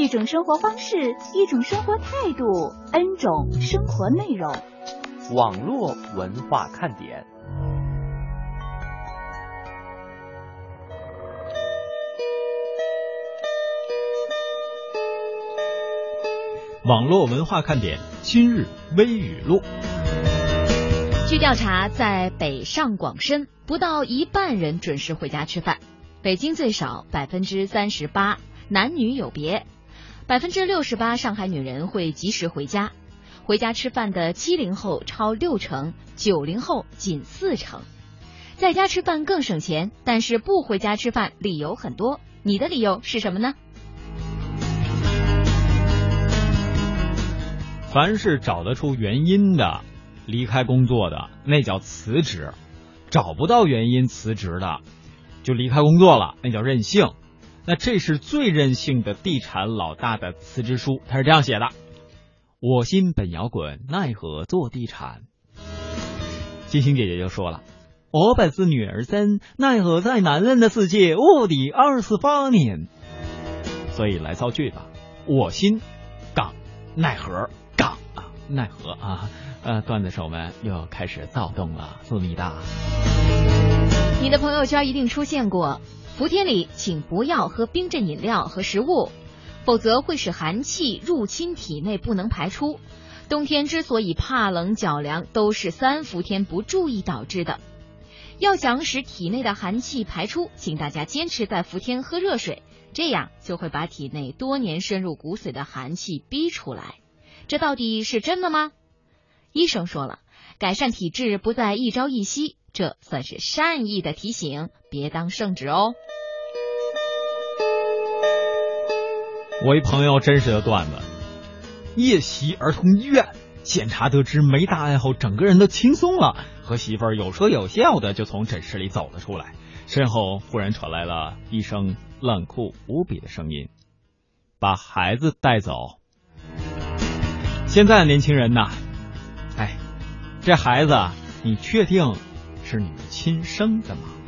一种生活方式，一种生活态度，N 种生活内容。网络文化看点。网络文化看点今日微语录。据调查，在北上广深，不到一半人准时回家吃饭；北京最少百分之三十八，男女有别，百分之六十八上海女人会及时回家。回家吃饭的七零后超六成，九零后仅四成。在家吃饭更省钱，但是不回家吃饭理由很多。你的理由是什么呢？凡是找得出原因的，离开工作的，那叫辞职；找不到原因辞职的，就离开工作了，那叫任性。那这是最任性的地产老大的辞职书，他是这样写的：“我心本摇滚，奈何做地产。”金星姐姐就说了：“我本是女儿身，奈何在男人的世界卧底二十八年。”所以来造句吧，我心杠奈何杠啊奈何啊，呃，段子手们又开始躁动了，思密达。你的朋友圈一定出现过：伏天里请不要喝冰镇饮料和食物，否则会使寒气入侵体内，不能排出。冬天之所以怕冷脚凉，都是三伏天不注意导致的。要想使体内的寒气排出，请大家坚持在伏天喝热水，这样就会把体内多年深入骨髓的寒气逼出来。这到底是真的吗？医生说了，改善体质不在一朝一夕，这算是善意的提醒，别当圣旨哦。我一朋友真实的段子：夜袭儿童医院，检查得知没大碍后，整个人都轻松了，和媳妇儿有说有笑的就从诊室里走了出来。身后忽然传来了一声冷酷无比的声音：“把孩子带走。”现在年轻人呐，哎，这孩子你确定是你们亲生的吗？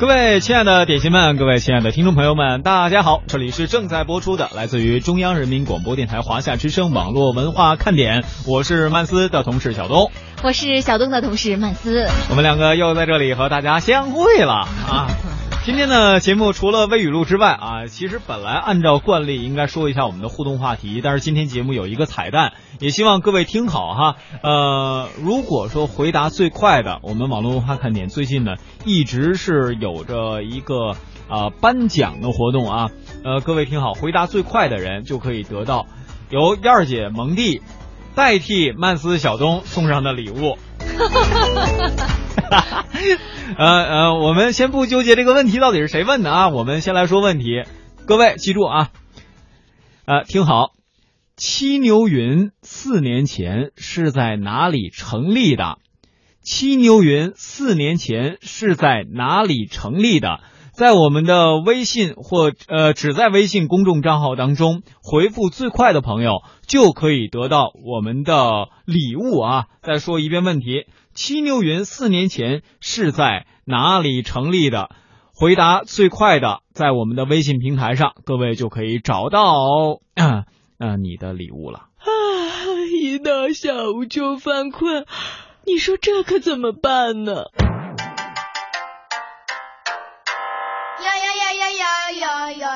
各位亲爱的点心们，各位亲爱的听众朋友们，大家好！这里是正在播出的来自于中央人民广播电台华夏之声网络文化看点，我是曼斯的同事小东，我是小东的同事曼斯。我们两个又在这里和大家相会了啊！今天的节目除了微语录之外啊，其实本来按照惯例应该说一下我们的互动话题，但是今天节目有一个彩蛋，也希望各位听好哈。呃，如果说回答最快的，我们网络文化看点最近呢一直是有着一个啊、颁奖的活动啊，呃，各位听好，回答最快的人就可以得到由燕儿姐蒙蒂代替曼斯小东送上的礼物。呃呃，我们先不纠结这个问题到底是谁问的啊，我们先来说问题。各位记住啊，呃，听好，七牛云四年前是在哪里成立的？七牛云四年前是在哪里成立的？在我们的微信或呃只在微信公众账号当中回复最快的朋友，就可以得到我们的礼物啊！再说一遍问题：七牛云四年前是在哪里成立的？回答最快的，在我们的微信平台上，各位就可以找到呃呃你的礼物了。啊，一到下午就犯困，你说这可怎么办呢？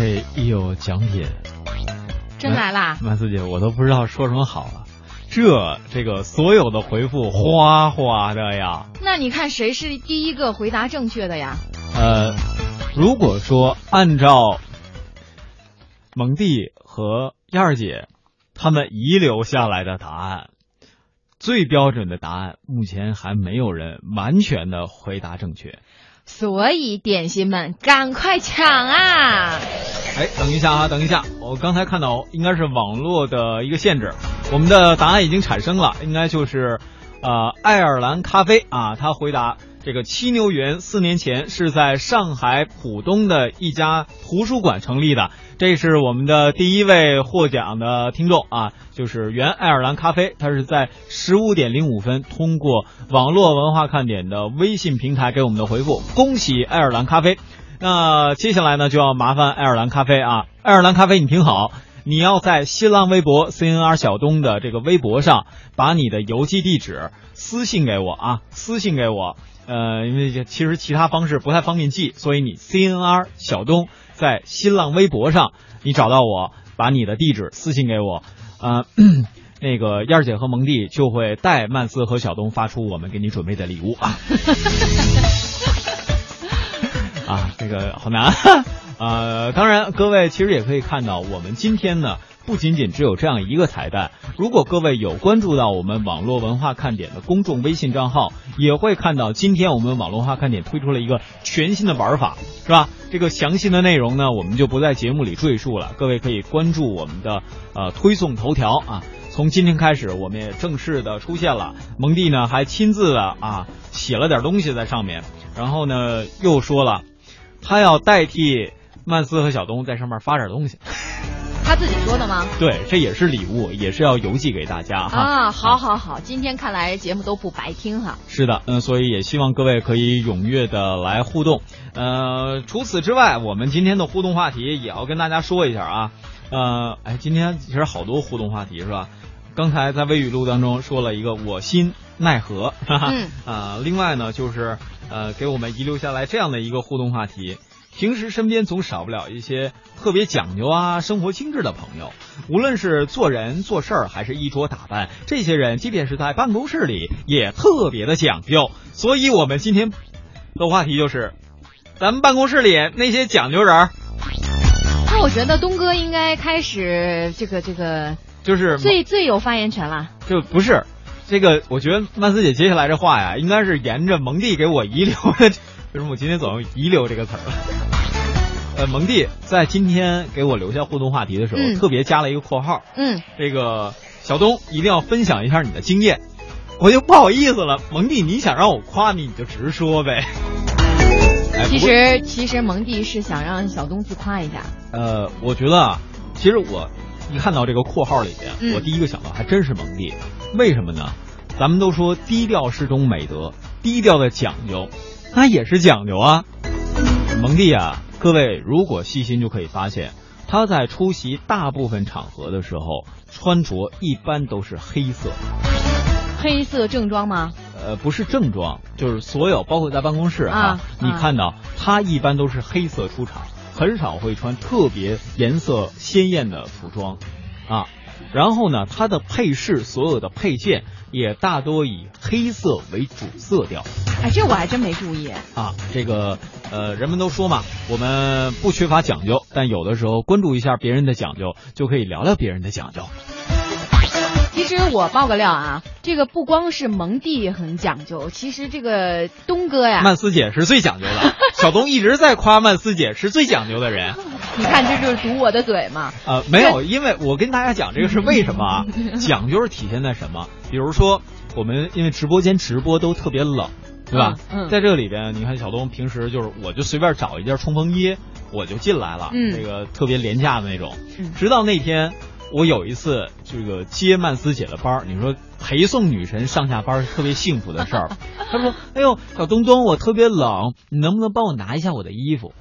呢？嘿，有奖品，真来啦！曼斯姐，我都不知道说什么好了。这这个所有的回复哗哗的呀。那你看谁是第一个回答正确的呀？呃，如果说按照蒙蒂和燕儿姐他们遗留下来的答案，最标准的答案，目前还没有人完全的回答正确。所以点心们赶快抢啊！哎，等一下啊，等一下，我刚才看到应该是网络的一个限制，我们的答案已经产生了，应该就是呃爱尔兰咖啡啊，他回答这个七牛园四年前是在上海浦东的一家图书馆成立的，这是我们的第一位获奖的听众啊，就是原爱尔兰咖啡，他是在十五点零五分通过网络文化看点的微信平台给我们的回复，恭喜爱尔兰咖啡。那接下来呢，就要麻烦爱尔兰咖啡啊，爱尔兰咖啡，你听好，你要在新浪微博 CNR 小东的这个微博上，把你的邮寄地址私信给我啊，私信给我。呃，因为其实其他方式不太方便记，所以你 CNR 小东在新浪微博上，你找到我，把你的地址私信给我，呃，那个燕儿姐和蒙蒂就会代曼斯和小东发出我们给你准备的礼物啊。啊，这个好难。呃，当然，各位其实也可以看到，我们今天呢，不仅仅只有这样一个彩蛋。如果各位有关注到我们网络文化看点的公众微信账号，也会看到今天我们网络文化看点推出了一个全新的玩法，是吧？这个详细的内容呢，我们就不在节目里赘述了。各位可以关注我们的呃推送头条啊。从今天开始，我们也正式的出现了。蒙蒂呢，还亲自的啊写了点东西在上面，然后呢又说了。他要代替曼斯和小东在上面发点东西，他自己说的吗？对，这也是礼物，也是要邮寄给大家哈。啊，好，好，好，今天看来节目都不白听哈。是的，嗯，所以也希望各位可以踊跃的来互动。呃，除此之外，我们今天的互动话题也要跟大家说一下啊。呃，哎，今天其实好多互动话题是吧？刚才在微语录当中说了一个我心奈何，哈哈。嗯。啊，另外呢就是。呃，给我们遗留下来这样的一个互动话题。平时身边总少不了一些特别讲究啊、生活精致的朋友，无论是做人做事儿还是衣着打扮，这些人即便是在办公室里也特别的讲究。所以，我们今天的话题就是咱们办公室里那些讲究人儿。那我觉得东哥应该开始这个这个，就是最最有发言权了。就不是。这个我觉得曼斯姐接下来这话呀，应该是沿着蒙蒂给我遗留的。为什么我今天总用“遗留”这个词儿？呃，蒙蒂在今天给我留下互动话题的时候，嗯、特别加了一个括号。嗯，这个小东一定要分享一下你的经验。我就不好意思了，蒙蒂，你想让我夸你，你就直说呗。哎、其实其实蒙蒂是想让小东自夸一下。呃，我觉得啊，其实我一看到这个括号里边，嗯、我第一个想到还真是蒙蒂。为什么呢？咱们都说低调是种美德，低调的讲究，那也是讲究啊。蒙蒂啊，各位如果细心就可以发现，他在出席大部分场合的时候，穿着一般都是黑色。黑色正装吗？呃，不是正装，就是所有，包括在办公室啊，啊你看到他一般都是黑色出场，很少会穿特别颜色鲜艳的服装，啊。然后呢，它的配饰所有的配件也大多以黑色为主色调。哎，这我还真没注意啊。这个呃，人们都说嘛，我们不缺乏讲究，但有的时候关注一下别人的讲究，就可以聊聊别人的讲究。其实我爆个料啊，这个不光是蒙蒂很讲究，其实这个东哥呀，曼斯姐是最讲究的。小东一直在夸曼斯姐是最讲究的人。你看，这就是堵我的嘴嘛。呃，没有，因为我跟大家讲这个是为什么啊？讲究是体现在什么？比如说，我们因为直播间直播都特别冷，对吧？嗯。在这里边，你看小东平时就是，我就随便找一件冲锋衣，我就进来了。嗯。那个特别廉价的那种。嗯。直到那天。我有一次这个接曼斯姐的班儿你说陪送女神上下班是特别幸福的事儿。她说：“哎呦，小东东，我特别冷，你能不能帮我拿一下我的衣服？”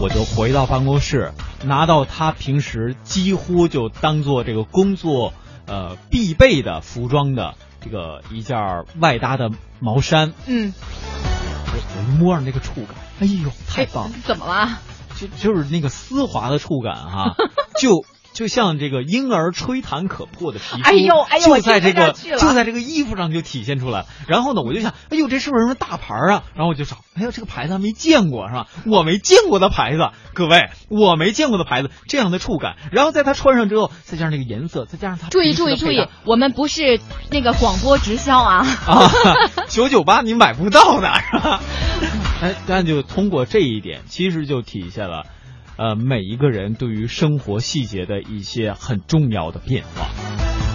我就回到办公室，拿到她平时几乎就当做这个工作呃必备的服装的这个一件外搭的毛衫。嗯，我我一摸上那个触感，哎呦，太棒！了怎么了？就就是那个丝滑的触感哈，就。就像这个婴儿吹弹可破的皮肤，哎呦哎呦，就在这个就在这个衣服上就体现出来。然后呢，我就想，哎呦，这是不是什么大牌啊？然后我就找，哎呦，这个牌子还没见过是吧？我没见过的牌子，各位，我没见过的牌子，这样的触感。然后在它穿上之后，再加上这个颜色，再加上它注意注意注意，我们不是那个广播直销啊啊，九九八你买不到的是吧？哎，但就通过这一点，其实就体现了。呃，每一个人对于生活细节的一些很重要的变化。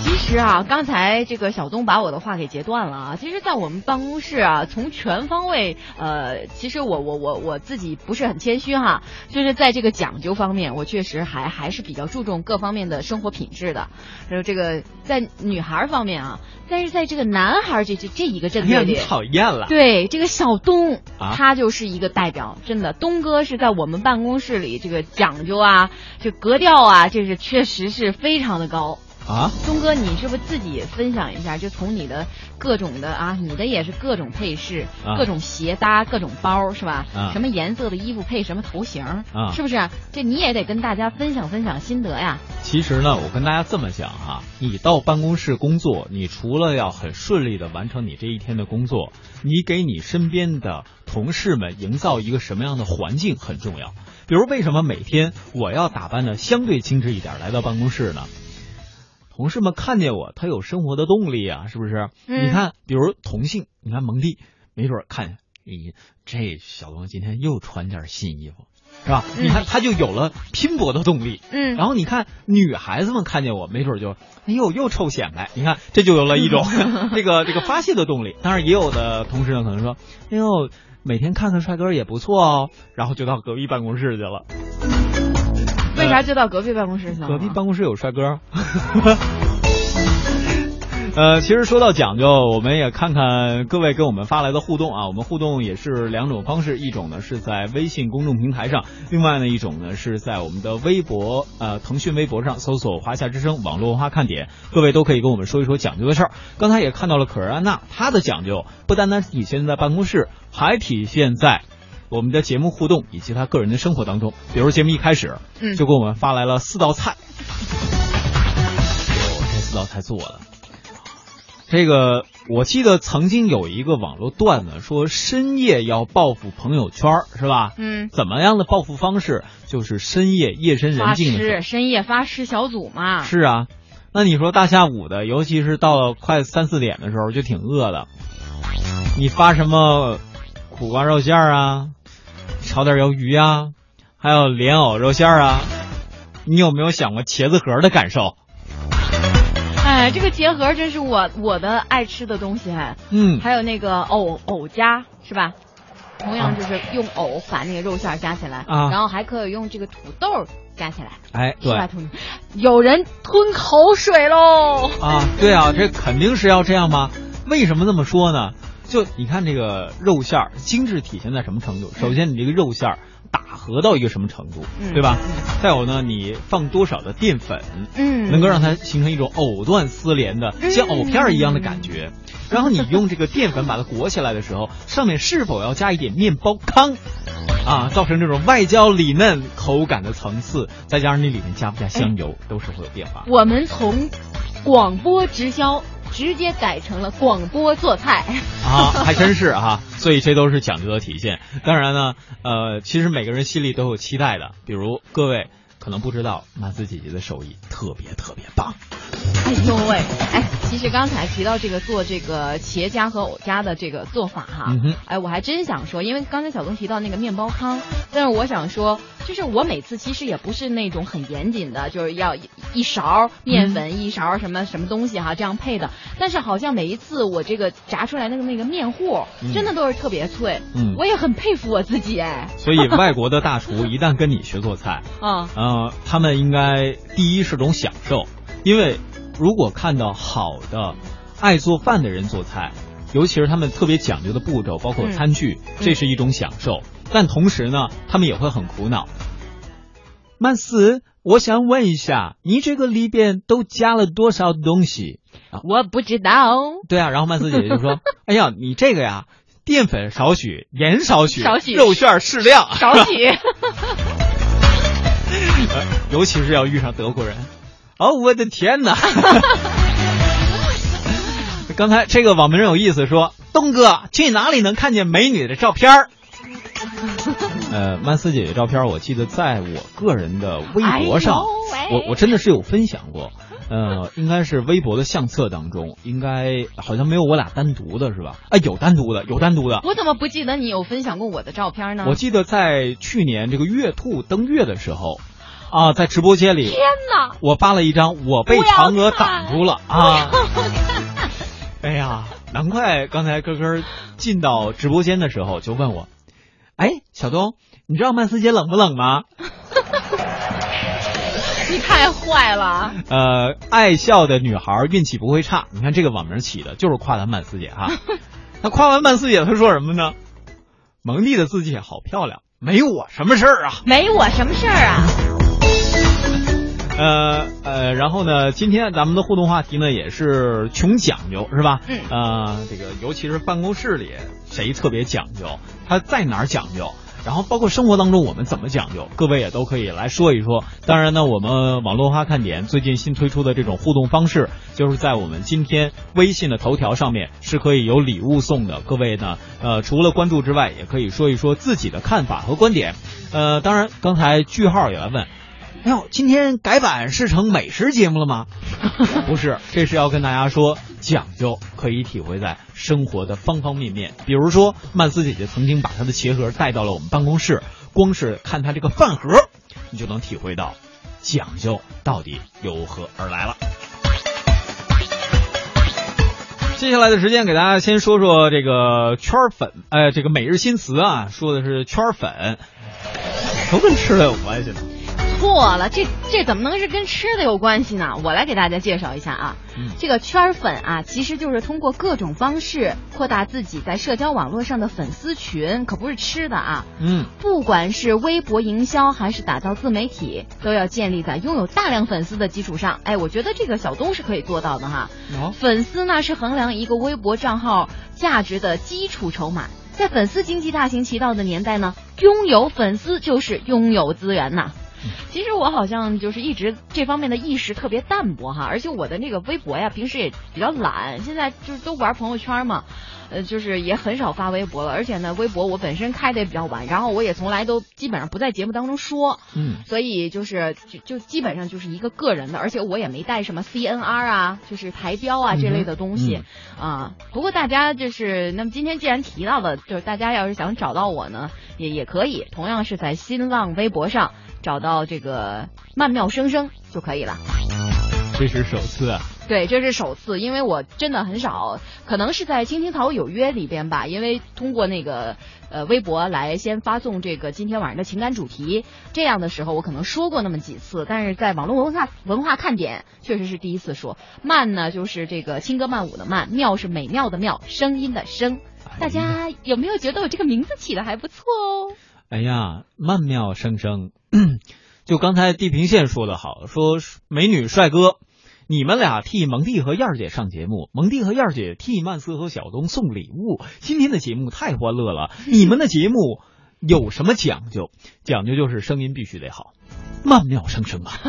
其实啊，刚才这个小东把我的话给截断了啊。其实，在我们办公室啊，从全方位，呃，其实我我我我自己不是很谦虚哈，就是在这个讲究方面，我确实还还是比较注重各方面的生活品质的。然后这个在女孩方面啊，但是在这个男孩这这这一个阵列里，讨厌了。对，这个小东啊，他就是一个代表，真的，东哥是在我们办公室里这个讲究啊，这格调啊，这是确实是非常的高。啊，东哥，你是不是自己分享一下？就从你的各种的啊，你的也是各种配饰，各种鞋搭，各种包，是吧？啊，什么颜色的衣服配什么头型，啊，是不是？这你也得跟大家分享分享心得呀。其实呢，我跟大家这么讲哈，你到办公室工作，你除了要很顺利的完成你这一天的工作，你给你身边的同事们营造一个什么样的环境很重要。比如，为什么每天我要打扮的相对精致一点来到办公室呢？同事们看见我，他有生活的动力啊，是不是？你看，比如同性，你看蒙蒂，没准看见，你这小东今天又穿件新衣服，是吧？你看他就有了拼搏的动力。嗯。然后你看女孩子们看见我，没准就，哎呦，又臭显摆。你看这就有了一种 这个这个发泄的动力。当然，也有的同事呢可能说，哎呦，每天看看帅哥也不错哦，然后就到隔壁办公室去了。为啥就到隔壁办公室去了？隔壁办公室有帅哥。呃，其实说到讲究，我们也看看各位给我们发来的互动啊。我们互动也是两种方式，一种呢是在微信公众平台上，另外呢一种呢是在我们的微博呃腾讯微博上搜索“华夏之声网络文化看点”，各位都可以跟我们说一说讲究的事儿。刚才也看到了可儿安娜，她的讲究不单单体现在办公室，还体现在。我们的节目互动以及他个人的生活当中，比如节目一开始，嗯，就给我们发来了四道菜，这四道菜做的，这个我记得曾经有一个网络段子说深夜要报复朋友圈，是吧？嗯，怎么样的报复方式？就是深夜夜深人静的时候，深夜发誓小组嘛。是啊，那你说大下午的，尤其是到了快三四点的时候，就挺饿的，你发什么苦瓜肉馅啊？炒点鱿鱼啊，还有莲藕肉馅儿啊，你有没有想过茄子盒的感受？哎，这个茄盒真是我我的爱吃的东西哎。嗯，还有那个藕藕夹是吧？同样就是用藕把那个肉馅夹起来，啊，然后还可以用这个土豆夹起来。哎，对，有人吞口水喽！啊，对啊，这肯定是要这样吗？为什么这么说呢？就你看这个肉馅儿精致体现在什么程度？首先你这个肉馅儿打合到一个什么程度，对吧？再有呢，你放多少的淀粉，嗯，能够让它形成一种藕断丝连的像藕片儿一样的感觉。然后你用这个淀粉把它裹起来的时候，上面是否要加一点面包糠啊，造成这种外焦里嫩口感的层次？再加上你里面加不加香油，都是会有变化。我们从广播直销。直接改成了广播做菜啊，还真是哈，所以这都是讲究的体现。当然呢，呃，其实每个人心里都有期待的，比如各位可能不知道，马子姐姐的手艺特别特别棒。哎呦喂，哎，其实刚才提到这个做这个企业家和偶家的这个做法哈，嗯哎，我还真想说，因为刚才小东提到那个面包糠，但是我想说，就是我每次其实也不是那种很严谨的，就是要一一勺面粉，一勺什么什么东西哈，这样配的。但是好像每一次我这个炸出来那个那个面糊，嗯真的都是特别脆，嗯我也很佩服我自己哎。所以外国的大厨一旦跟你学做菜，啊，呃，他们应该第一是种享受，因为如果看到好的爱做饭的人做菜，尤其是他们特别讲究的步骤，包括嗯餐具，这是一种享受。但同时呢，他们也会很苦恼。曼斯，我想问一下，你这个里边都加了多少东西？我不知道，对啊，然后曼斯姐姐就说：“ 哎呀，你这个呀，淀粉少许，盐少许，少许肉馅儿适量。”少许。呃 尤其是要遇上德国人。哦，我的天哪！刚才这个网民有意思说，东哥去哪里能看见美女的照片儿？呃，曼斯姐姐照片，我记得在我个人的微博上，哎我我真的是有分享过。呃，应该是微博的相册当中，应该好像没有我俩单独的是吧？哎，有单独的，有单独的。我怎么不记得你有分享过我的照片呢？我记得在去年这个月兔登月的时候，啊，在直播间里，天哪！我发了一张我被嫦娥挡住了啊！哎呀，难怪刚才哥哥进到直播间的时候就问我，哎，小东，你知道曼斯姐冷不冷吗？你太坏了！呃，爱笑的女孩运气不会差。你看这个网名起的就是夸咱曼斯姐哈。那夸完曼斯姐，她说什么呢？蒙蒂的字迹好漂亮，没我什么事儿啊。没我什么事儿啊！呃呃，然后呢，今天咱们的互动话题呢也是穷讲究，是吧？嗯呃，这个尤其是办公室里谁特别讲究，他在哪儿讲究，然后包括生活当中我们怎么讲究，各位也都可以来说一说。当然呢，我们网络花看点最近新推出的这种互动方式，就是在我们今天微信的头条上面是可以有礼物送的。各位呢，呃，除了关注之外，也可以说一说自己的看法和观点。呃，当然，刚才句号也来问。哎呦，今天改版是成美食节目了吗？不是，这是要跟大家说，讲究可以体会在生活的方方面面。比如说，曼斯姐姐曾经把她的鞋盒带到了我们办公室，光是看她这个饭盒，你就能体会到讲究到底由何而来了。接下来的时间给大家先说说这个圈儿粉，呃，这个每日新词啊，说的是圈儿粉，都跟吃的有关系呢。错了，这这怎么能是跟吃的有关系呢？我来给大家介绍一下啊，嗯这个圈粉啊，其实就是通过各种方式扩大自己在社交网络上的粉丝群，可不是吃的啊。嗯，不管是微博营销还是打造自媒体，都要建立在拥有大量粉丝的基础上。哎，我觉得这个小东是可以做到的哈。哦粉丝呢是衡量一个微博账号价值的基础筹码。在粉丝经济大行其道的年代呢，拥有粉丝就是拥有资源呐。其实我好像就是一直这方面的意识特别淡薄哈，而且我的那个微博呀，平时也比较懒，现在就是都玩朋友圈嘛，呃，就是也很少发微博了，而且呢，微博我本身开的也比较晚，然后我也从来都基本上不在节目当中说，嗯，所以就是就就基本上就是一个个人的，而且我也没带什么 CNR 啊，就是台标啊这类的东西、啊。不过大家就是，那么今天既然提到了，就是大家要是想找到我呢，也也可以，同样是在新浪微博上找到这个曼妙生生就可以了。这是首次啊。对，这是首次，因为我真的很少，可能是在《青青草有约》里边吧，因为通过那个呃微博来先发送这个今天晚上的情感主题，这样的时候我可能说过那么几次，但是在网络文化文化看点确实是第一次说。慢呢就是这个轻歌曼舞的慢，妙是美妙的妙，声音的声。大家有没有觉得我这个名字起的还不错哦？哎呀，曼妙生生，就刚才地平线说的好，说美女帅哥，你们俩替蒙蒂和燕儿姐上节目，蒙蒂和燕儿姐替曼斯和小东送礼物。今天的节目太欢乐了，你们的节目有什么讲究？讲究就是声音必须得好，曼妙生生啊。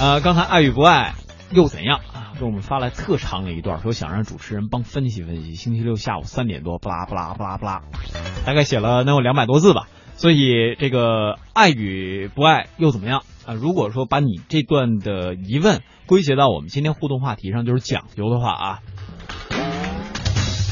呃，刚才爱与不爱又怎样啊？给我们发来特长的一段，说想让主持人帮分析分析。星期六下午三点多，不拉不拉不拉不拉，大概写了能有两百多字吧。所以这个爱与不爱又怎么样？啊，如果说把你这段的疑问归结到我们今天互动话题上，就是讲究的话啊。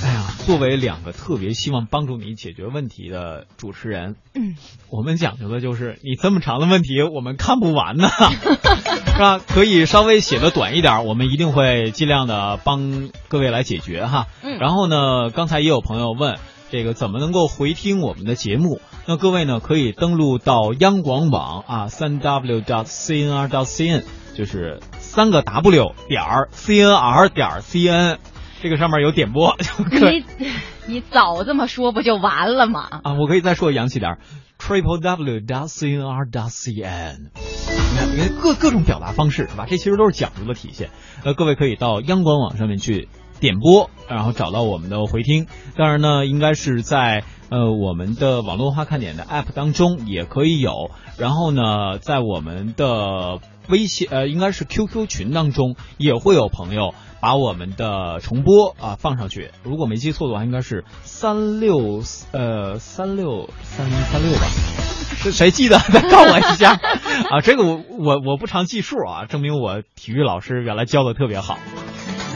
哎呀，作为两个特别希望帮助你解决问题的主持人，嗯，我们讲究的就是你这么长的问题我们看不完呢，是吧？可以稍微写的短一点，我们一定会尽量的帮各位来解决哈。嗯然后呢，刚才也有朋友问这个怎么能够回听我们的节目？那各位呢可以登录到央广网啊，三 w dot cnr dot cn，就是三个 w 点儿 cnr 点儿 cn，这个上面有点播你你早这么说不就完了吗？啊。我可以再说洋气点儿，triple w dot cnr dot cn。你看，你看各各种表达方式是吧？这其实都是讲究的体现。呃，各位可以到央广网上面去点播，然后找到我们的回听。当然呢，应该是在呃我们的网络文化看点的 App 当中也可以有。然后呢，在我们的微信呃应该是 QQ 群当中也会有朋友把我们的重播啊放上去。如果没记错的话，应该是三六呃三六三三六吧。是谁记得？再告我一下 啊！这个我我我不常记数啊，证明我体育老师原来教的特别好。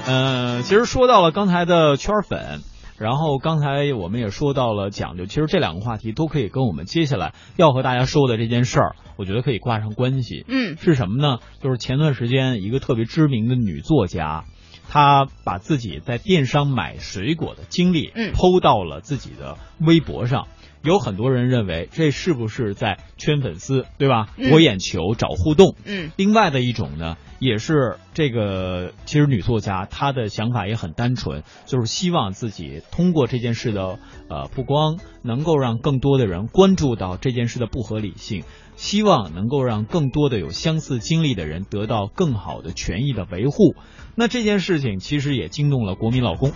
嗯、其实说到了刚才的圈粉，然后刚才我们也说到了讲究，其实这两个话题都可以跟我们接下来要和大家说的这件事儿，我觉得可以挂上关系。嗯是什么呢？就是前段时间一个特别知名的女作家，她把自己在电商买水果的经历，嗯抛到了自己的微博上。有很多人认为这是不是在圈粉丝，对吧？嗯博眼球、找互动。嗯另外的一种呢，也是这个，其实女作家她的想法也很单纯，就是希望自己通过这件事的呃曝光，能够让更多的人关注到这件事的不合理性，希望能够让更多的有相似经历的人得到更好的权益的维护。那这件事情其实也惊动了国民老公，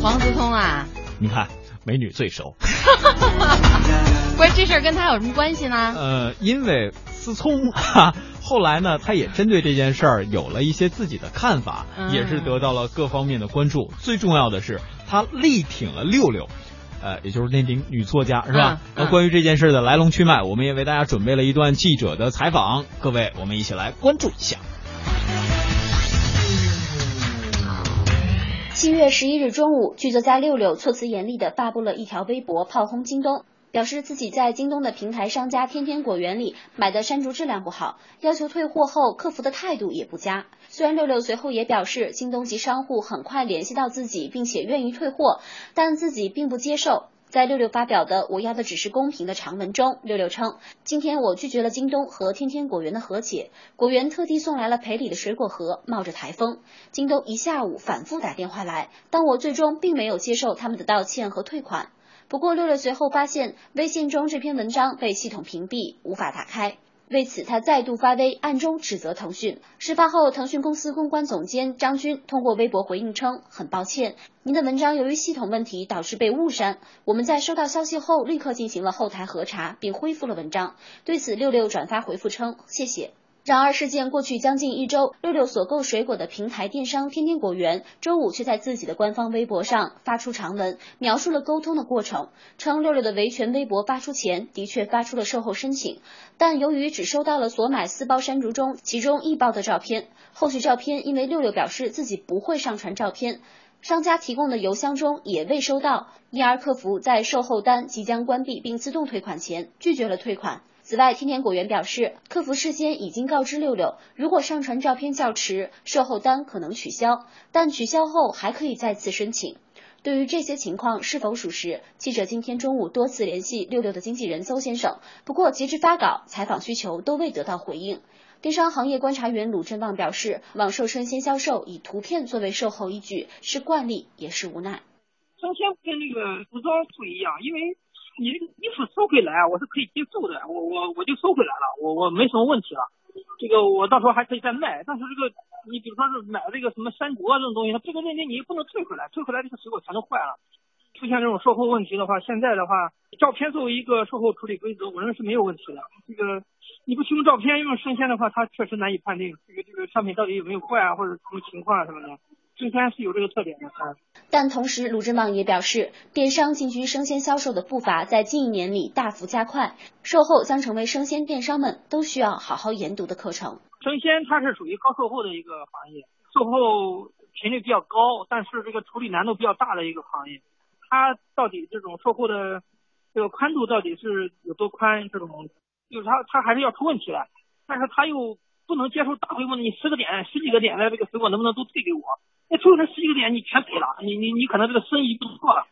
王思聪啊，你看美女最熟。不是这事儿跟他有什么关系呢？呃，因为思聪哈，后来呢，他也针对这件事儿有了一些自己的看法，嗯也是得到了各方面的关注。最重要的是，他力挺了六六。呃，也就是那名女作家是吧？嗯嗯那关于这件事的来龙去脉，我们也为大家准备了一段记者的采访，各位，我们一起来关注一下。七月十一日中午，剧作家六六措辞严厉地发布了一条微博，炮轰京东，表示自己在京东的平台商家天天果园里买的山竹质量不好，要求退货后客服的态度也不佳。虽然六六随后也表示，京东及商户很快联系到自己，并且愿意退货，但自己并不接受。在六六发表的“我要的只是公平”的长文中，六六称：“今天我拒绝了京东和天天果园的和解，果园特地送来了赔礼的水果盒，冒着台风。京东一下午反复打电话来，但我最终并没有接受他们的道歉和退款。不过六六随后发现微信中这篇文章被系统屏蔽，无法打开。为此，他再度发威，暗中指责腾讯。事发后，腾讯公司公关总监张军通过微博回应称：“很抱歉，您的文章由于系统问题导致被误删。我们在收到消息后，立刻进行了后台核查，并恢复了文章。”对此，六六转发回复称：“谢谢。”然而，事件过去将近一周，六六所购水果的平台电商天天果园周五却在自己的官方微博上发出长文，描述了沟通的过程，称六六的维权微博发出前的确发出了售后申请，但由于只收到了所买四包山竹中其中一包的照片，后续照片因为六六表示自己不会上传照片。商家提供的邮箱中也未收到，因而客服在售后单即将关闭并自动退款前拒绝了退款。此外，天天果园表示，客服事先已经告知六六，如果上传照片较迟，售后单可能取消，但取消后还可以再次申请。对于这些情况是否属实，记者今天中午多次联系六六的经纪人邹先生，不过截至发稿，采访需求都未得到回应。电商行业观察员鲁振旺表示，网售生鲜销售以图片作为售后依据是惯例，也是无奈。生鲜跟那个服装不一样，因为你这个衣服收回来啊，我是可以接受的，我我我就收回来了，我我没什么问题了。这个我到时候还可以再卖，但是这个你比如说是买了这个什么三国啊这种东西，它这个链接你不能退回来，退回来这个水果全都坏了。出现这种售后问题的话，现在的话，照片作为一个售后处理规则，我认为是没有问题的。这个你不提供照片，用生鲜的话，它确实难以判定这个这个商品到底有没有坏啊，或者什么情况啊什么的。生鲜是有这个特点的。啊。但同时，鲁智茂也表示，电商进军生鲜销售的步伐在近一年里大幅加快，售后将成为生鲜电商们都需要好好研读的课程。生鲜它是属于高售后的一个行业，售后频率比较高，但是这个处理难度比较大的一个行业。它到底这种售后的这个宽度到底是有多宽？这种就是它它还是要出问题的，但是它又不能接受大规模的，你十个点、十几个点的这个水果能不能都退给我？那除了这十几个点你全赔了，你你你可能这个生意不能做了。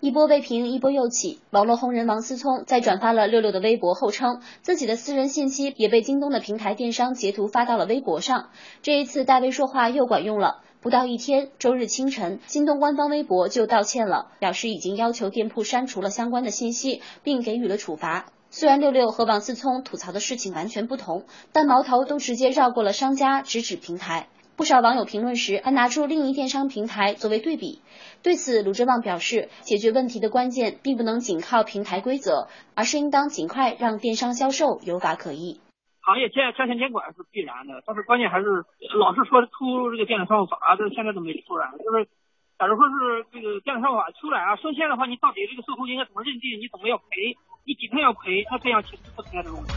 一波未平，一波又起。网络红人王思聪在转发了六六的微博后称，自己的私人信息也被京东的平台电商截图发到了微博上。这一次大 V 说话又管用了。不到一天，周日清晨，京东官方微博就道歉了，表示已经要求店铺删除了相关的信息，并给予了处罚。虽然六六和王思聪吐槽的事情完全不同，但矛头都直接绕过了商家，直指平台。不少网友评论时还拿出另一电商平台作为对比。对此，鲁智旺表示，解决问题的关键并不能仅靠平台规则，而是应当尽快让电商销售有法可依。行业监加强监管是必然的，但是关键还是老是说出这个电子商务法，这现在都没出来。就是假如说是这个电子商务法出来啊，生鲜的话，你到底这个售后应该怎么认定？你怎么要赔？你几天要赔？他这样其实不存在这种问题。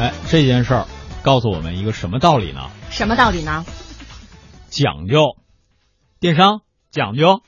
哎，这件事儿。告诉我们一个什么道理呢？什么道理呢？讲究，电商讲究。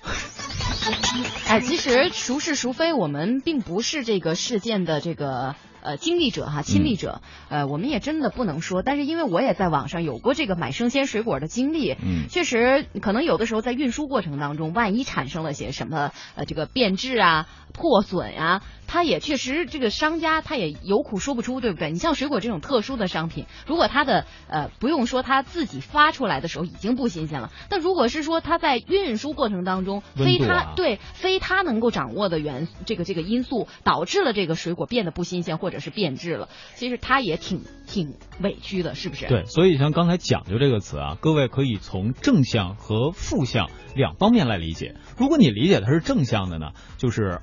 哎，其实孰是孰非，我们并不是这个事件的这个。呃，经历者哈，亲历者，呃，我们也真的不能说，但是因为我也在网上有过这个买生鲜水果的经历，嗯，确实可能有的时候在运输过程当中，万一产生了些什么呃这个变质啊、破损呀，它也确实这个商家他也有苦说不出，对不对？你像水果这种特殊的商品，如果它的呃不用说他自己发出来的时候已经不新鲜了，但如果是说他在运输过程当中非他对非他能够掌握的原这个这个因素导致了这个水果变得不新鲜或者。者是变质了，其实他也挺挺委屈的，是不是？对，所以像刚才讲究这个词啊，各位可以从正向和负向两方面来理解。如果你理解它是正向的呢，就是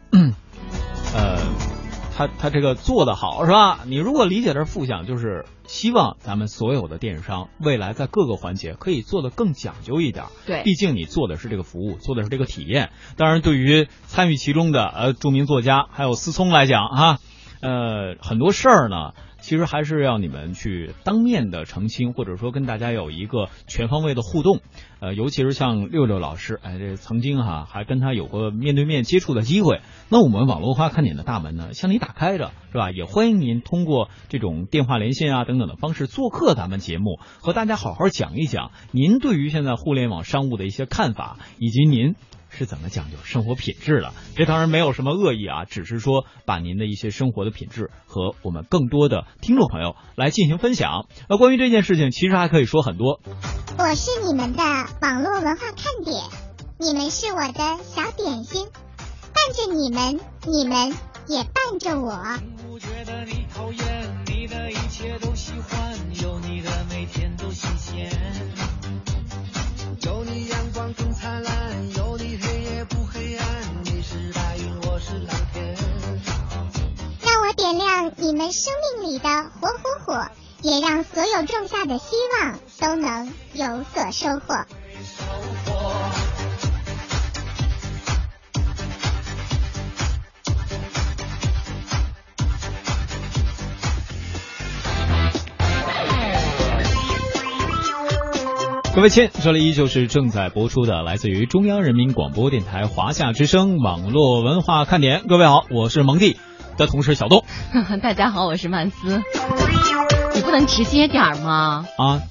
呃，他他这个做的好是吧？你如果理解的是负向，就是希望咱们所有的电商未来在各个环节可以做的更讲究一点。对，毕竟你做的是这个服务，做的是这个体验。当然，对于参与其中的呃著名作家还有思聪来讲哈。呃，很多事儿呢，其实还是要你们去当面的澄清，或者说跟大家有一个全方位的互动。呃，尤其是像六六老师，哎，这曾经哈还跟他有过面对面接触的机会。那我们网络化看点的大门呢，向你打开着，是吧？也欢迎您通过这种电话连线啊等等的方式做客咱们节目，和大家好好讲一讲您对于现在互联网商务的一些看法，以及您。是怎么讲究生活品质的？这当然没有什么恶意啊，只是说把您的一些生活的品质和我们更多的听众朋友来进行分享。那关于这件事情，其实还可以说很多。我是你们的网络文化看点，你们是我的小点心，伴着你们，你们也伴着我。有点亮你们生命里的火火火，也让所有种下的希望都能有所收获。各位亲，这里依旧是正在播出的，来自于中央人民广播电台华夏之声网络文化看点。各位好，我是蒙蒂的同事小东。大家好，我是曼斯。你不能直接点吗？啊，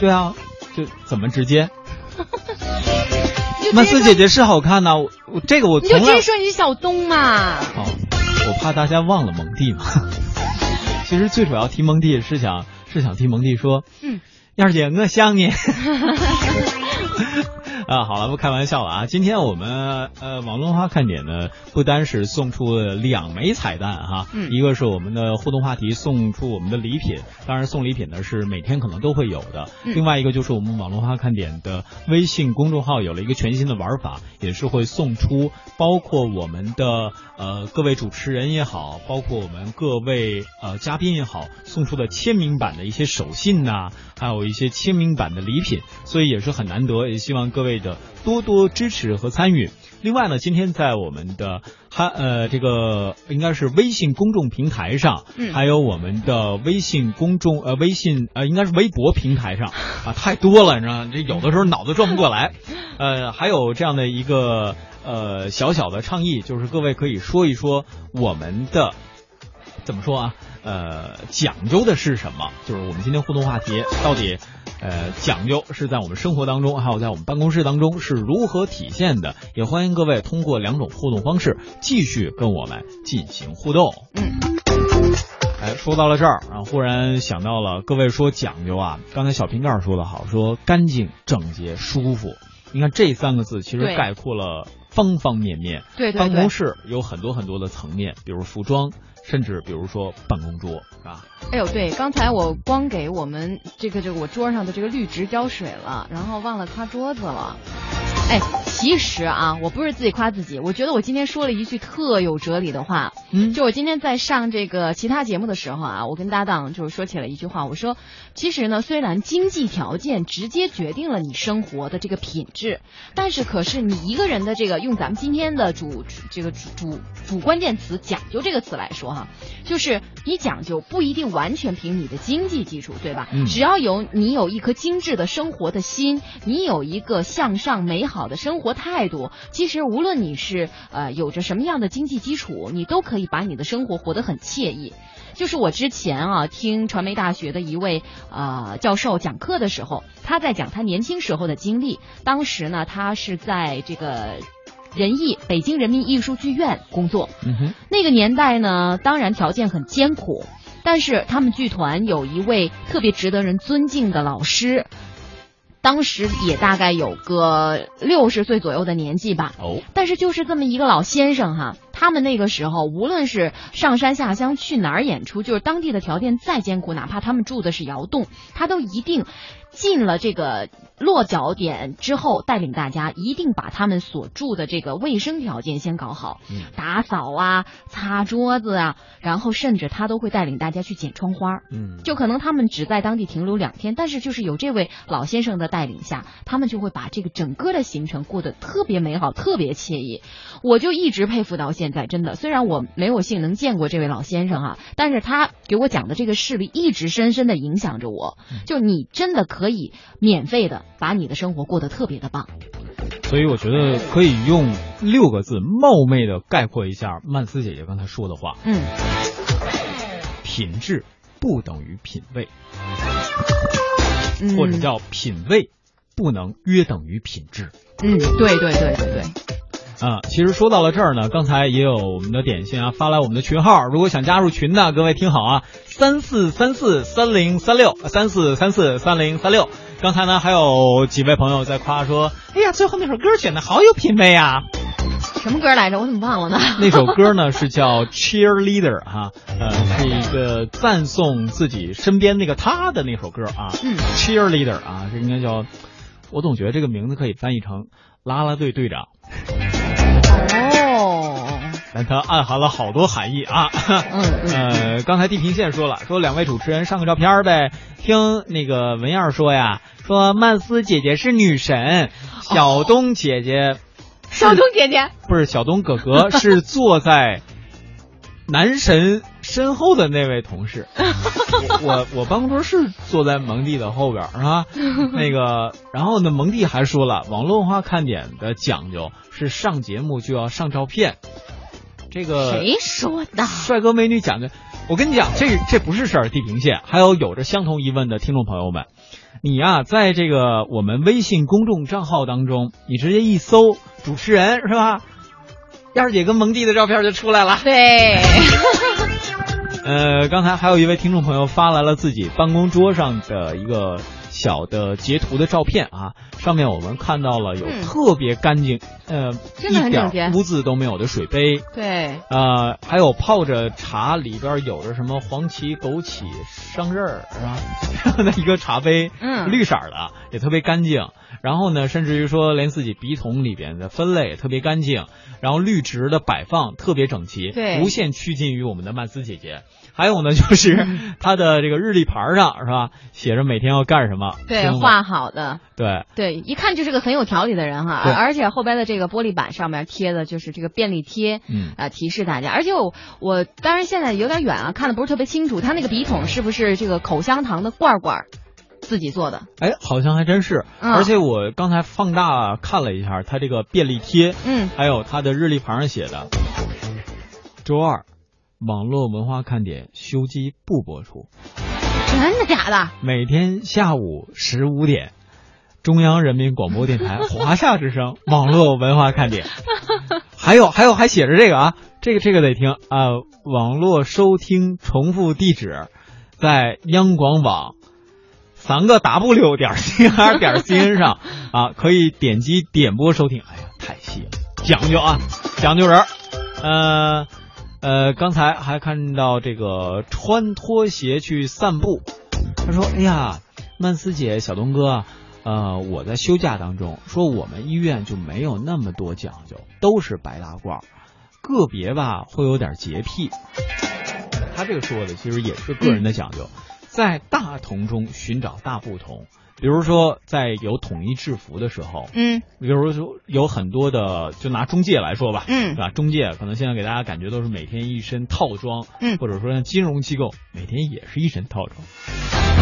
对啊，就怎么直接？曼斯姐姐是好看呐，我这个我你就直接说你是小东嘛。好，我怕大家忘了蒙蒂嘛。其实最主要提蒙蒂是想是想替蒙蒂说，嗯。燕儿姐，我想你。啊，好了，不开玩笑了啊！今天我们呃网络文化看点呢，不单是送出了两枚彩蛋哈，嗯一个是我们的互动话题送出我们的礼品，当然送礼品呢是每天可能都会有的。嗯另外一个就是我们网络文化看点的微信公众号有了一个全新的玩法，也是会送出包括我们的呃各位主持人也好，包括我们各位呃嘉宾也好，送出的签名版的一些手信呐、还有一些签名版的礼品，所以也是很难得，也希望各位的多多支持和参与。另外呢，今天在我们的哈呃这个应该是微信公众平台上，嗯还有我们的微信公众呃微信呃应该是微博平台上啊，太多了，你知道？这有的时候脑子转不过来。呃，还有这样的一个呃小小的倡议，就是各位可以说一说我们的怎么说啊？呃，讲究的是什么？就是我们今天互动话题到底，呃，讲究是在我们生活当中，还有在我们办公室当中是如何体现的？也欢迎各位通过两种互动方式继续跟我们进行互动。嗯，哎，说到了这儿啊，忽然想到了，各位说讲究啊，刚才小瓶盖说的好，说干净、整洁、舒服。你看这三个字其实概括了方方面面。对对对办公室有很多很多的层面，比如服装，甚至比如说办公桌是吧。哎呦，对，刚才我光给我们这个这个我桌上的这个绿植浇水了，然后忘了擦桌子了。哎，其实啊，我不是自己夸自己，我觉得我今天说了一句特有哲理的话。嗯，就我今天在上这个其他节目的时候啊，我跟搭档就是说起了一句话，我说，其实呢，虽然经济条件直接决定了你生活的这个品质，但是可是你一个人的这个用咱们今天的主这个主主主关键词“讲究”这个词来说哈，就是你讲究不一定完全凭你的经济基础，对吧？嗯只要有你有一颗精致的生活的心，你有一个向上美好的生活态度，其实无论你是呃有着什么样的经济基础，你都可以把你的生活活得很惬意。就是我之前啊听传媒大学的一位呃教授讲课的时候，他在讲他年轻时候的经历。当时呢，他是在这个仁义北京人民艺术剧院工作。嗯哼，那个年代呢，当然条件很艰苦，但是他们剧团有一位特别值得人尊敬的老师，当时也大概有个六十岁左右的年纪吧。哦，但是就是这么一个老先生哈，他们那个时候无论是上山下乡去哪儿演出，就是当地的条件再艰苦，哪怕他们住的是窑洞，他都一定进了这个落脚点之后，带领大家一定把他们所住的这个卫生条件先搞好，嗯打扫啊、擦桌子啊，然后甚至他都会带领大家去剪窗花。嗯，就可能他们只在当地停留两天，但是就是有这位老先生的带领下，他们就会把这个整个的行程过得特别美好、特别惬意。我就一直佩服到现在，真的。虽然我没有幸能见过这位老先生啊，但是他给我讲的这个事例一直深深的影响着我。就你真的可以免费的把你的生活过得特别的棒。所以我觉得可以用六个字冒昧的概括一下曼斯姐姐刚才说的话：嗯，品质不等于品味，嗯或者叫品味不能约等于品质。嗯，对对对对对。啊，其实说到了这儿呢，刚才也有我们的点心啊发来我们的群号，如果想加入群的，各位听好啊，三四三四三零三六，三四三四三零三六。刚才呢还有几位朋友在夸说，哎呀，最后那首歌选的好有品味啊。什么歌来着？我怎么忘了呢？那首歌呢是叫 Cheerleader 哈、呃，是一个赞颂自己身边那个他的那首歌啊。嗯，Cheerleader 啊，这应该叫，我总觉得这个名字可以翻译成啦啦队队长。它暗含了好多含义啊。嗯呃，刚才地平线说了，说两位主持人上个照片呗。听那个文燕说呀，说曼斯姐姐是女神，小东姐姐，小东姐姐不是小东哥哥，是坐在男神身后的那位同事。我我我办公桌是坐在蒙蒂的后边儿是吧？那个，然后呢，蒙蒂还说了，网络文化看点的讲究是上节目就要上照片。这个谁说的？帅哥美女讲的，我跟你讲，这这不是事儿，地平线。还有有着相同疑问的听众朋友们，你呀、在这个我们微信公众账号当中，你直接一搜主持人是吧？燕儿姐跟蒙蒂的照片就出来了。对。呃，刚才还有一位听众朋友发来了自己办公桌上的一个小的截图的照片啊，上面我们看到了有嗯特别干净，呃，真的很一点整洁污渍都没有的水杯，对，呃，还有泡着茶里边有着什么黄芪、枸杞、桑葚儿是吧？这样的一个茶杯，嗯绿色的，也特别干净。然后呢，甚至于说连自己笔筒里边的分类也特别干净，然后绿植的摆放特别整齐，对无限趋近于我们的曼斯姐姐。还有呢，就是他的这个日历牌上是吧，写着每天要干什么，对，画好的。对。对，一看就是个很有条理的人哈，而且后边的这个玻璃板上面贴的就是这个便利贴，嗯。啊、提示大家。而且我我当然现在有点远啊，看的不是特别清楚，他那个笔筒是不是这个口香糖的罐罐自己做的？哎，好像还真是，嗯。而且我刚才放大看了一下，它这个便利贴，嗯，还有它的日历牌上写的，周二，网络文化看点修机不播出，真的假的？每天下午十五点，中央人民广播电台华夏之声 网络文化看点，还有还有还写着这个啊，这个这个得听啊、网络收听重复地址在央广网。三个 W 点 C R 点 C N 上啊，可以点击点播收听。哎呀，太细了，讲究啊，讲究人儿。呃呃，刚才还看到这个穿拖鞋去散步，他说：“哎呀，曼斯姐、小东哥，呃，我在休假当中，说我们医院就没有那么多讲究，都是白大褂，个别吧会有点洁癖。”他这个说的其实也是个人的讲究，在大同中寻找大不同。比如说，在有统一制服的时候，嗯，比如说有很多的，就拿中介来说吧，嗯是吧？中介可能现在给大家感觉都是每天一身套装，嗯或者说像金融机构每天也是一身套装。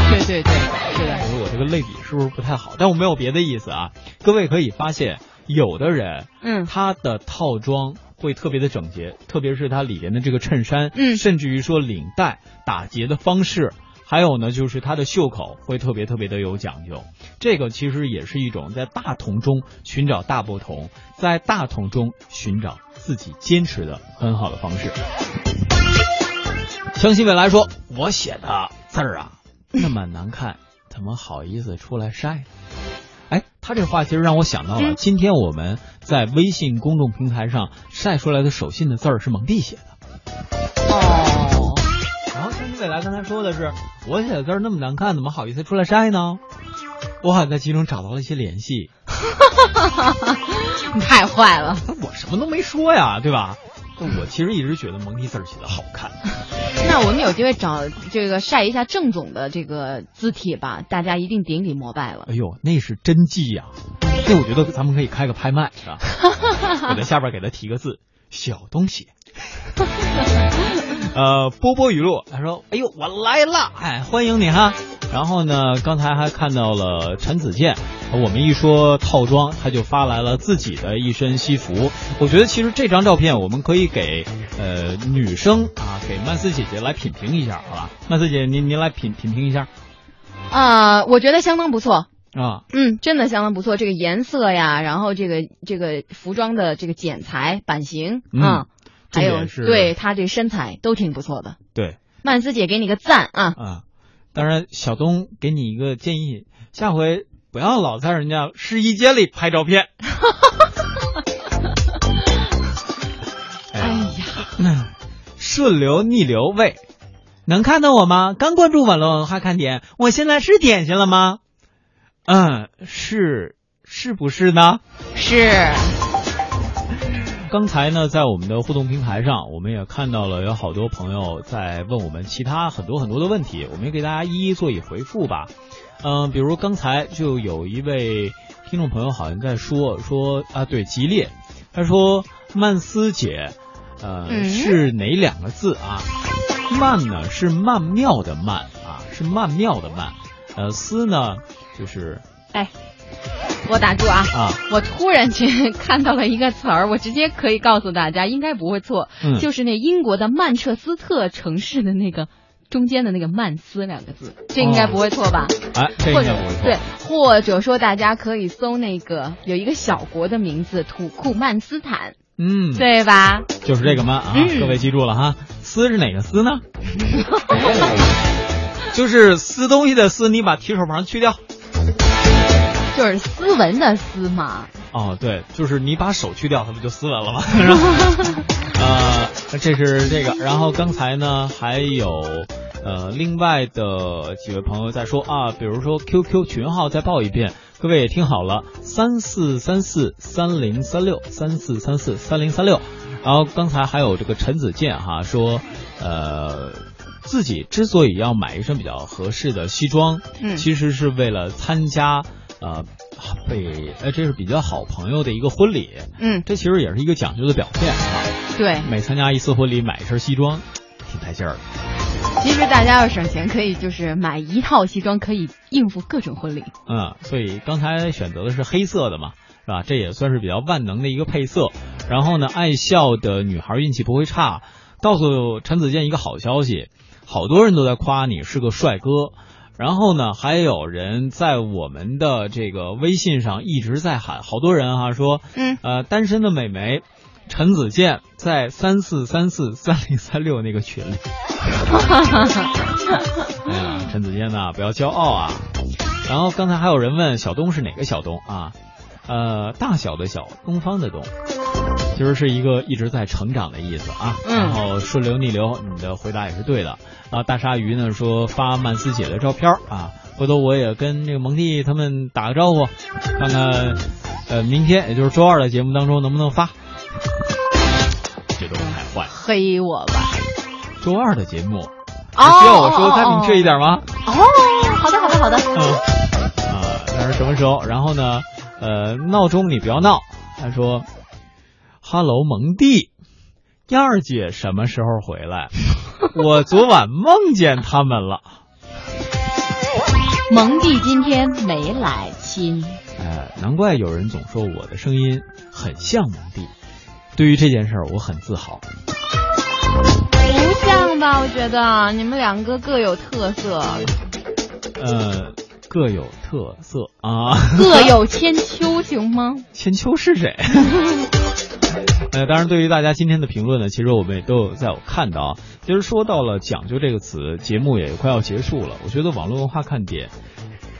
对对对，是的。我说我这个类比是不是不太好？但我没有别的意思啊。各位可以发现，有的人，嗯，他的套装会特别的整洁，特别是他里边的这个衬衫，嗯甚至于说领带打结的方式。还有呢，就是它的袖口会特别特别的有讲究，这个其实也是一种在大同中寻找大不同，在大同中寻找自己坚持的很好的方式。相信未来说，我写的字儿啊那么难看，怎么好意思出来晒呢？哎，他这话其实让我想到了，嗯今天我们在微信公众平台上晒出来的手信的字儿是蒙蒂写的。哦，然后相信未来刚才说的是，我写的字儿那么难看，怎么好意思出来晒呢？我好像在其中找到了一些联系。你 太坏了。我什么都没说呀，对吧？我其实一直觉得蒙蒂字儿写的好看。那我们有机会找这个晒一下郑总的这个字体吧，大家一定顶礼膜拜了。哎呦，那是真迹呀！那我觉得咱们可以开个拍卖，是吧？我在下边给他提个字，小东西。呃，波波语录，他说：“哎呦，我来了，哎，欢迎你哈。”然后呢，刚才还看到了陈子健，我们一说套装，他就发来了自己的一身西服。我觉得其实这张照片我们可以给呃女生啊，给曼斯姐姐来品评一下，好吧？曼斯姐姐，您您来品品评一下啊、我觉得相当不错。啊。嗯，真的相当不错，这个颜色呀，然后这个这个服装的这个剪裁、版型嗯啊，还有对他这身材都挺不错的。对。曼斯姐给你个赞啊！啊，当然，小东给你一个建议，下回不要老在人家试衣间里拍照片。哎呀，嗯顺流逆流喂，能看到我吗？刚关注网络文化看点，我现在是点心了吗？嗯，是，是不是呢？是。刚才呢，在我们的互动平台上，我们也看到了有好多朋友在问我们其他很多很多的问题，我们也给大家一一做以回复吧。嗯、比如刚才就有一位听众朋友好像在说说啊，对，吉列，他说曼斯姐，呃，嗯是哪两个字啊？曼呢是曼妙的曼啊，是曼妙的曼，呃，斯呢就是哎，我打住啊！啊，我突然间看到了一个词儿，我直接可以告诉大家，应该不会错，嗯就是那英国的曼彻斯特城市的那个中间的那个曼斯两个字，这应该不会错吧？哎，这或者应该不会错。对，或者说大家可以搜那个有一个小国的名字土库曼斯坦，嗯，对吧？就是这个曼啊，嗯各位记住了哈。斯是哪个斯呢？就是撕东西的撕，你把提手旁去掉。就是斯文的斯嘛。哦，对，就是你把手去掉，它不就斯文了吗？然 后 呃，这是这个，然后刚才呢还有呃另外的几位朋友在说啊，比如说 QQ 群号再报一遍，各位也听好了，三四三四三零三六三四三四三零三六，然后刚才还有这个陈子健哈说，呃。自己之所以要买一身比较合适的西装，嗯其实是为了参加呃被哎这是比较好朋友的一个婚礼，嗯，这其实也是一个讲究的表现啊。对，每参加一次婚礼买一身西装，挺带劲儿的。其实大家要省钱，可以就是买一套西装，可以应付各种婚礼。嗯，所以刚才选择的是黑色的嘛，是吧？这也算是比较万能的一个配色。然后呢，爱笑的女孩运气不会差，告诉陈子健一个好消息，好多人都在夸你是个帅哥。然后呢，还有人在我们的这个微信上一直在喊，好多人哈、说，嗯，呃，单身的美眉陈子健在三四三四三零三六那个群里。哎呀，陈子健呐，不要骄傲啊！然后刚才还有人问小东是哪个小东啊？呃，大小的小，东方的东，其实是一个一直在成长的意思啊。嗯然后顺流逆流，你的回答也是对的。啊，大鲨鱼呢说发曼斯姐的照片啊，回头我也跟那个蒙蒂他们打个招呼，看看呃明天也就是周二的节目当中能不能发。这都太坏了。黑我吧。周二的节目，哦需要我说的再明确一点吗？哦，好的，好的，好的。嗯，啊，那是什么时候？然后呢？呃，闹钟你不要闹。他说：“Hello，蒙蒂，燕儿姐什么时候回来？我昨晚梦见他们了。蒙蒂今天没来亲。哎，难怪有人总说我的声音很像蒙蒂。对于这件事儿，我很自豪。不像吧？我觉得你们两个各有特色，呃，各有特色啊，各有千秋，行吗？千秋是谁？呃，当然，对于大家今天的评论呢，其实我们也都有在有看到啊。其实说到了“讲究”这个词，节目也快要结束了。我觉得网络文化看点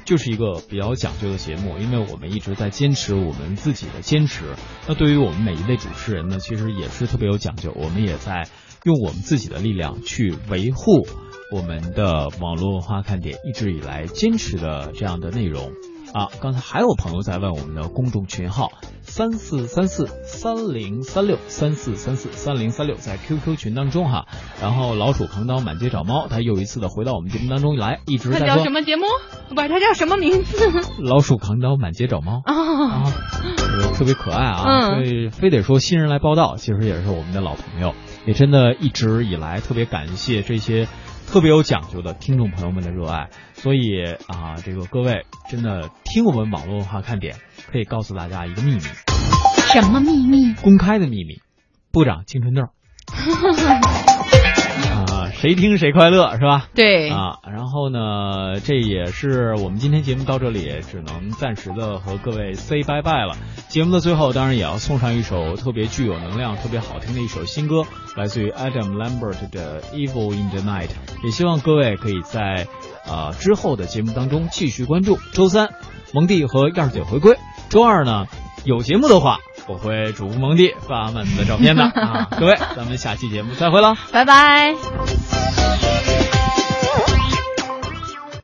就是一个比较讲究的节目，因为我们一直在坚持我们自己的坚持。那对于我们每一位主持人呢，其实也是特别有讲究。我们也在用我们自己的力量去维护我们的网络文化看点一直以来坚持的这样的内容。啊，刚才还有朋友在问我们的公众群号三四三四三零三六三四三四三零三六，在 QQ 群当中哈。然后老鼠扛刀满街找猫，他又一次的回到我们节目当中来，一直在他叫什么节目？不是，他叫什么名字？老鼠扛刀满街找猫啊，呃特别可爱啊，嗯所以非得说新人来报道，其实也是我们的老朋友，也真的一直以来特别感谢这些特别有讲究的听众朋友们的热爱，所以啊，这个各位真的听我们网络文化看点，可以告诉大家一个秘密，什么秘密？公开的秘密，不长青春痘啊，谁听谁快乐是吧？对啊，然后呢，这也是我们今天节目到这里，只能暂时的和各位 say 拜拜了。节目的最后，当然也要送上一首特别具有能量、特别好听的一首新歌，来自于 Adam Lambert 的《Evil in the Night》。也希望各位可以在呃之后的节目当中继续关注。周三，蒙蒂和燕儿姐回归；周二呢，有节目的话，我会嘱咐蒙蒂发曼斯的照片的啊。各位，咱们下期节目再会了。拜拜。